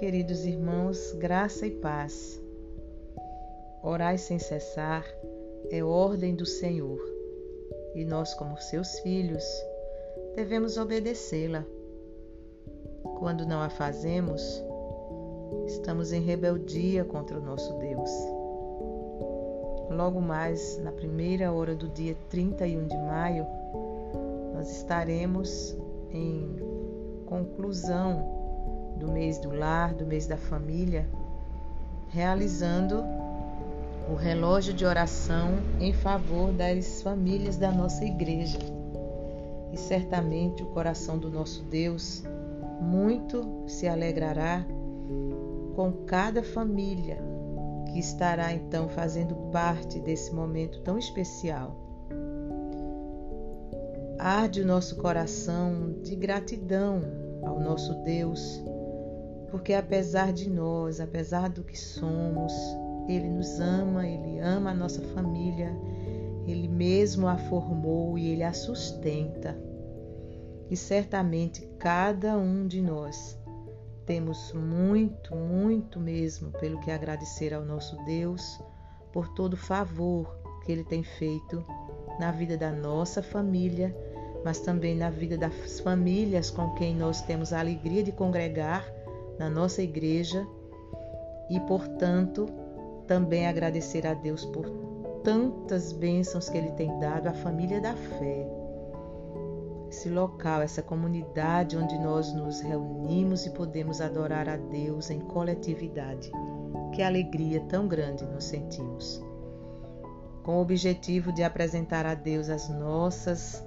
queridos irmãos, graça e paz. Orai sem cessar é ordem do Senhor, e nós, como seus filhos, devemos obedecê-la. Quando não a fazemos, estamos em rebeldia contra o nosso Deus. Logo mais, na primeira hora do dia 31 de maio, nós estaremos em conclusão do mês do lar, do mês da família, realizando o relógio de oração em favor das famílias da nossa igreja. E certamente o coração do nosso Deus muito se alegrará com cada família que estará então fazendo parte desse momento tão especial. Arde o nosso coração de gratidão ao nosso Deus porque apesar de nós, apesar do que somos, Ele nos ama, Ele ama a nossa família, Ele mesmo a formou e Ele a sustenta. E certamente cada um de nós temos muito, muito mesmo pelo que agradecer ao nosso Deus por todo o favor que Ele tem feito na vida da nossa família, mas também na vida das famílias com quem nós temos a alegria de congregar na nossa igreja e, portanto, também agradecer a Deus por tantas bênçãos que Ele tem dado à família da fé. Esse local, essa comunidade onde nós nos reunimos e podemos adorar a Deus em coletividade. Que alegria tão grande nos sentimos. Com o objetivo de apresentar a Deus as nossas,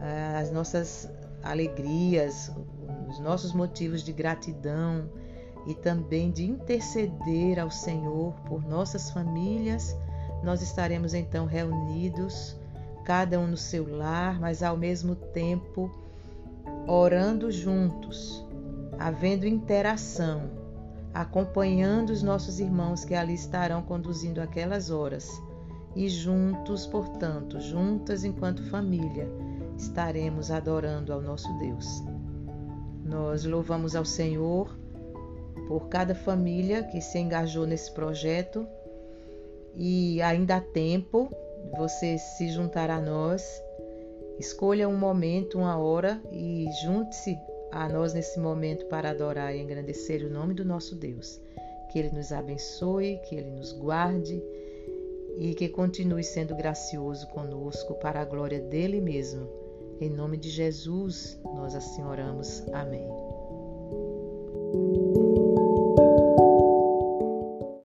eh, as nossas alegrias, os nossos motivos de gratidão e também de interceder ao Senhor por nossas famílias, nós estaremos então reunidos, cada um no seu lar, mas ao mesmo tempo orando juntos, havendo interação, acompanhando os nossos irmãos que ali estarão conduzindo aquelas horas. E juntos, portanto, juntas enquanto família, estaremos adorando ao nosso Deus. Nós louvamos ao Senhor por cada família que se engajou nesse projeto e ainda há tempo você se juntar a nós. Escolha um momento, uma hora e junte-se a nós nesse momento para adorar e engrandecer o nome do nosso Deus. Que Ele nos abençoe, que Ele nos guarde e que continue sendo gracioso conosco para a glória dele mesmo em nome de Jesus, nós assim oramos. Amém.